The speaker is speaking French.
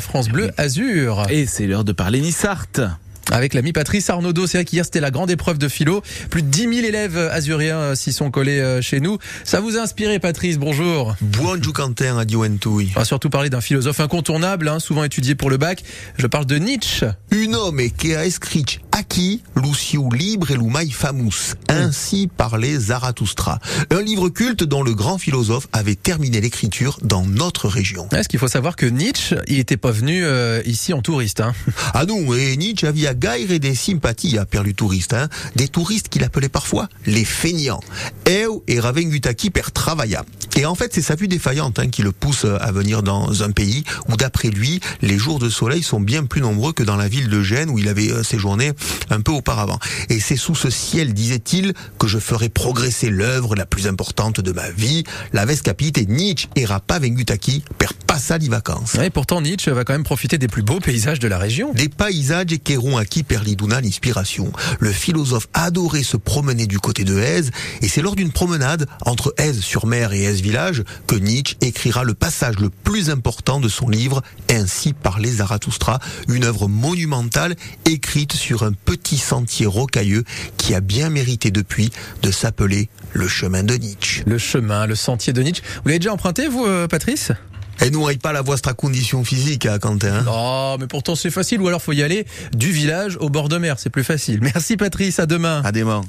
France Bleu Azur. Et c'est l'heure de parler Nissart. Avec l'ami Patrice Arnaudot, c'est vrai qu'hier c'était la grande épreuve de philo. Plus de 10 000 élèves azuriens euh, s'y sont collés euh, chez nous. Ça vous a inspiré Patrice, bonjour. Bonjour Quentin, à On va surtout parler d'un philosophe incontournable, hein, souvent étudié pour le bac. Je parle de Nietzsche. Un homme qui a écrit Aki, Lucio Libre et Lumai Famus. Ainsi parlait Zarathustra. Un livre culte dont le grand philosophe avait terminé l'écriture dans notre région. Est-ce qu'il faut savoir que Nietzsche, il était pas venu euh, ici en touriste. Hein. Ah non, et Nietzsche avait gaire et des sympathies à Pierre touriste, hein. des touristes qu'il appelait parfois les feignants. Eu et Ravengutaki per travailla. Et en fait, c'est sa vue défaillante hein, qui le pousse à venir dans un pays où, d'après lui, les jours de soleil sont bien plus nombreux que dans la ville de Gênes où il avait euh, séjourné un peu auparavant. Et c'est sous ce ciel, disait-il, que je ferai progresser l'œuvre la plus importante de ma vie, la Vescapite et Nietzsche et Vengutaki per passa di vacances. Et pourtant, Nietzsche va quand même profiter des plus beaux paysages de la région. Des paysages qui auront acquis Perliduna l'inspiration. Le philosophe adorait se promener du côté de Aise et c'est lors d'une promenade entre Aise sur mer et Aise village que Nietzsche écrira le passage le plus important de son livre Ainsi parlait Zarathustra, une œuvre monumentale écrite sur un petit sentier rocailleux qui a bien mérité depuis de s'appeler le chemin de Nietzsche. Le chemin, le sentier de Nietzsche. Vous l'avez déjà emprunté, vous, euh, Patrice? Et nous, pas la vostra condition physique, à hein, Quentin. Hein. non, mais pourtant c'est facile. Ou alors faut y aller du village au bord de mer, c'est plus facile. Merci Patrice, à demain. À demain.